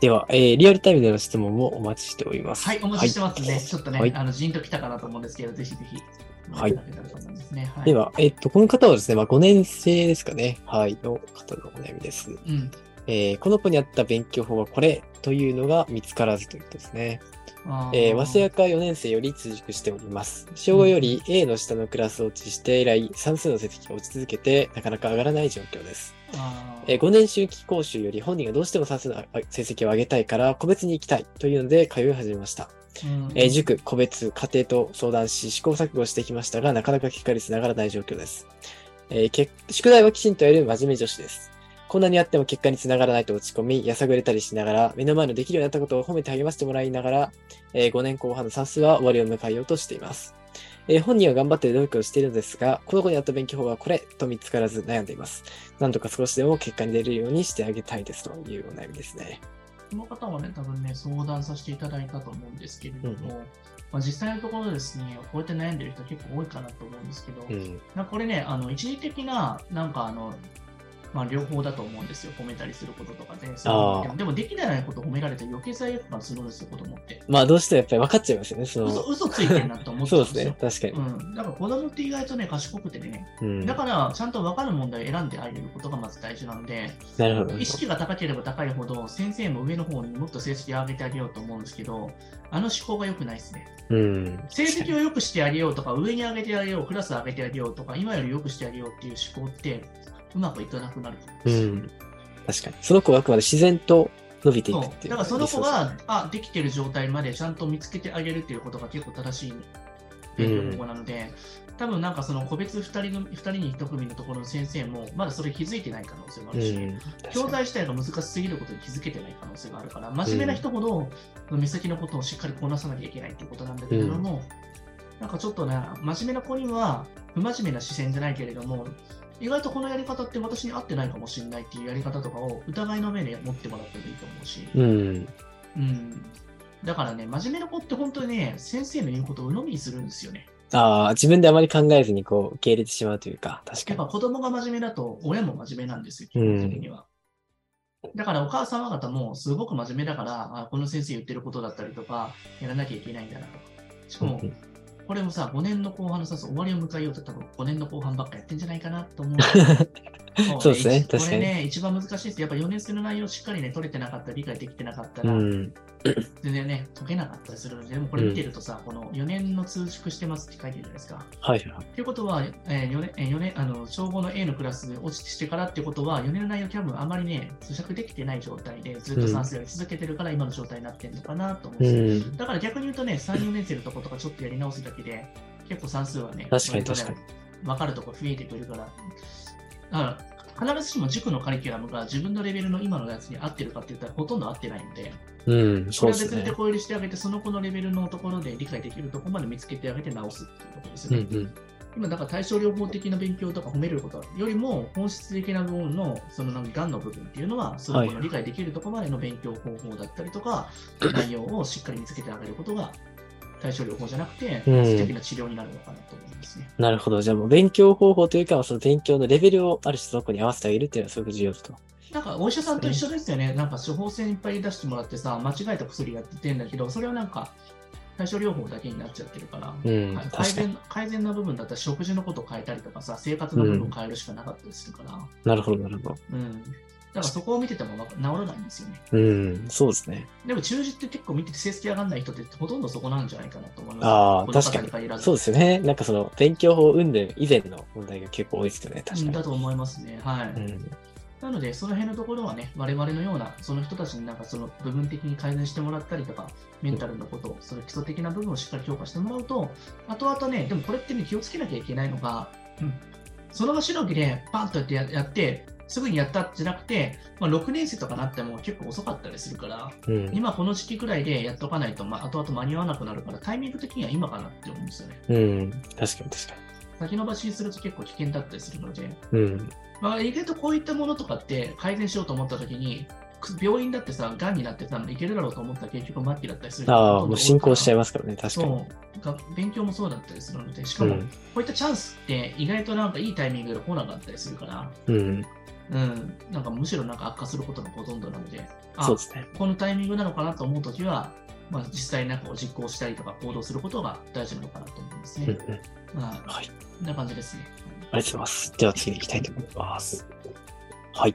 では、えーリアルタイムでの質問もお待ちしております。はい、お待ちしてますね。ちょっとね、はいあの、じんときたかなと思うんですけど、ぜひぜひ。はい。では、えっと、この方はですね、まあ、5年生ですかね。はい、の方のお悩みです。うん。えーこの子に合った勉強法はこれというのが見つからずということですね。あえー、早稲田4年生より通塾しております。小5より A の下のクラスを落ちして以来、算数の成績が落ち続けて、なかなか上がらない状況です。えー5年周期講習より本人がどうしても算数のあ成績を上げたいから、個別に行きたいというので通い始めました。うんえー塾、個別、家庭と相談し、試行錯誤してきましたが、なかなか結果につながらない状況です。えーけ宿題はきちんとやる真面目女子です。こんなにやっても結果につながらないと落ち込み、やさぐれたりしながら、目の前のできるようになったことを褒めて励ましてもらいながら、え5年後半の算数は終わりを迎えようとしています。えー本人は頑張って努力をしているのですが、この子にあった勉強法はこれと見つからず悩んでいます。なんとか少しでも結果に出るようにしてあげたいですというお悩みですね。この方はね、多分ね、相談させていただいたと思うんですけれども、うんまあ、実際のところですね、こうやって悩んでる人結構多いかなと思うんですけど、うん。これね、あの一時的な、なんかあの、まあ、両方だと思うんですよ。褒めたりすることとかで。あーでもできないことを褒められて余計罪悪感するんですよ、子供って。まあ、どうしてもやっぱり分かっちゃいますよね。そ嘘の、嘘ついてんなと思っちゃそううんでですすね。よ。確かに。うん、だから子供って意外とね、賢くてね、うん。だからちゃんと分かる問題を選んであげることがまず大事なので、なるほど。意識が高ければ高いほど、先生も上の方にもっと成績を上げてあげようと思うんですけど、あの思考が良くないですね。うん。成績を良くしてあげようとか、上に上げてあげよう、クラス上げてあげようとか、今より良くしてあげようっていう思考って、うまくいかなくなるうん。確かに。その子はあくまで自然と伸びていくっていう。だからその子が、あ、できてる状態までちゃんと見つけてあげるっていうことが結構正しい勉強法なので、多分なんかその個別2人の2人に1組のところの先生も、まだそれ気づいてない可能性もあるし、うん。教材自体が難しすぎることに気づけてない可能性があるから、真面目な人ほど、目先のことをしっかりこなさなきゃいけないっていうことなんだけれども、なんかちょっとね、真面目な子には、不真面目な視線じゃないけれども、意外とこのやり方って私に合ってないかもしれないっていうやり方とかを疑いの目で持ってもらってもいいと思うし、に。うん。うん。だからね、真面目な子って本当にね、先生の言うことを鵜呑みにするんですよね。ああ、自分であまり考えずにこう、受け入れてしまうというか、確かにやっぱ。子供が真面目だと、親も真面目なんですよ、基本的には。だからお母様方もすごく真面目だから、あこの先生言ってることだったりとか、やらなきゃいけないんだなとか。しかもう、んこれもさ、5年の後半のさ、終わりを迎えようと多分5年の後半ばっかやってんじゃないかなと思う。そうですね確かにれね、一番難しいです。やっぱ4年生の内容をしっかりね、取れてなかった、理解できてなかったら、うん。全然ね、解けなかったりするので、でもこれ見てるとさ、この4年の通縮してますって書いてるじゃないですか。はいはい。ということは、えー、4年、えー、4年、あの、小5の A のクラスで落ちてしてからってことは、4年の内容多分あまりね、咀嚼できてない状態で、ずっと算数やり続けてるから今の状態になってるのかなと思うんう。ん。だから逆に言うとね、3、4年生のとことかちょっとやり直すだけで、結構算数はね、確かに確か分かるとこ増えてくるから、だから必ずしも塾のカリキュラムが自分のレベルの今のやつに合ってるかって言ったらほとんど合ってないので、うん。こそうですねれは別に手。こ入れしてあげて、その子のレベルのところで理解できるところまで見つけてあげて直すっていうところですうんね。うん。今、だから対症療法的な勉強とか褒めることよりも、本質的な部分の、そのなんか、がんの部分っていうのは、その子の理解できるところまでの勉強方法だったりとか、内容をしっかり見つけてあげることが、対症療法じゃなくて、うん本質的な治療になるのかなと思いますね。なるほど。じゃあもう勉強方法というか、その勉強のレベルをある種その子に合わせてあげるっていうのはすごく重要だと。なんか、お医者さんと一緒ですよね。なんか、処方箋いっぱい出してもらってさ、間違えた薬やってんだけど、それはなんか、対症療法だけになっちゃってるから、うん。はい改。善改善の部分だったら食事のことを変えたりとかさ、生活の部分を変えるしかなかったりするから、なるほど、なるほど。うん。だからそこを見てても治らないんですよね。うん。そうですね。でも中字って結構見てて成績上がらない人ってほとんどそこなんじゃないかなと思います。ああ、確かに。そうですよね。なんかその勉強法云々以前の問題が結構多いですよね。確かにうんだ。と思いますね。はい。うん。なので、その辺のところはね、我々のような、その人たちになんかその部分的に改善してもらったりとか、メンタルのこと、その基礎的な部分をしっかり評価してもらうと、後々ね、でもこれってね、気をつけなきゃいけないのが、うん、その場しのぎでパンとやってややって、すぐにやったじゃなくて、まあ、6年生とかなっても結構遅かったりするから、うん。今この時期くらいでやっとかないと、まあ、後々間に合わなくなるから、タイミング的には今かなって思うんですよね。うん。確かに確か先延ばしにすると結構危険だったりするので、に。うん。まあ、意外とこういったものとかって改善しようと思ったときに、く病院だってさ、がんになってさ、いけるだろうと思ったら結局末期だったりするああ、もう進行しちゃいまますからね。確かに。そうが勉強もそうだったりするので、しかも、うん。こういったチャンスって意外となんかいいタイミングで来なかったりするから、うん。うん、なんかむしろなんか悪化することがほとんどなので、あそうですね。このタイミングなのかなと思うときは、まあ、実際なんかこう実行したりとか行動することが大事なのかなと思いますね。はい。こんな感じですね。ありがとうございます。では次に行きたいと思います。はい。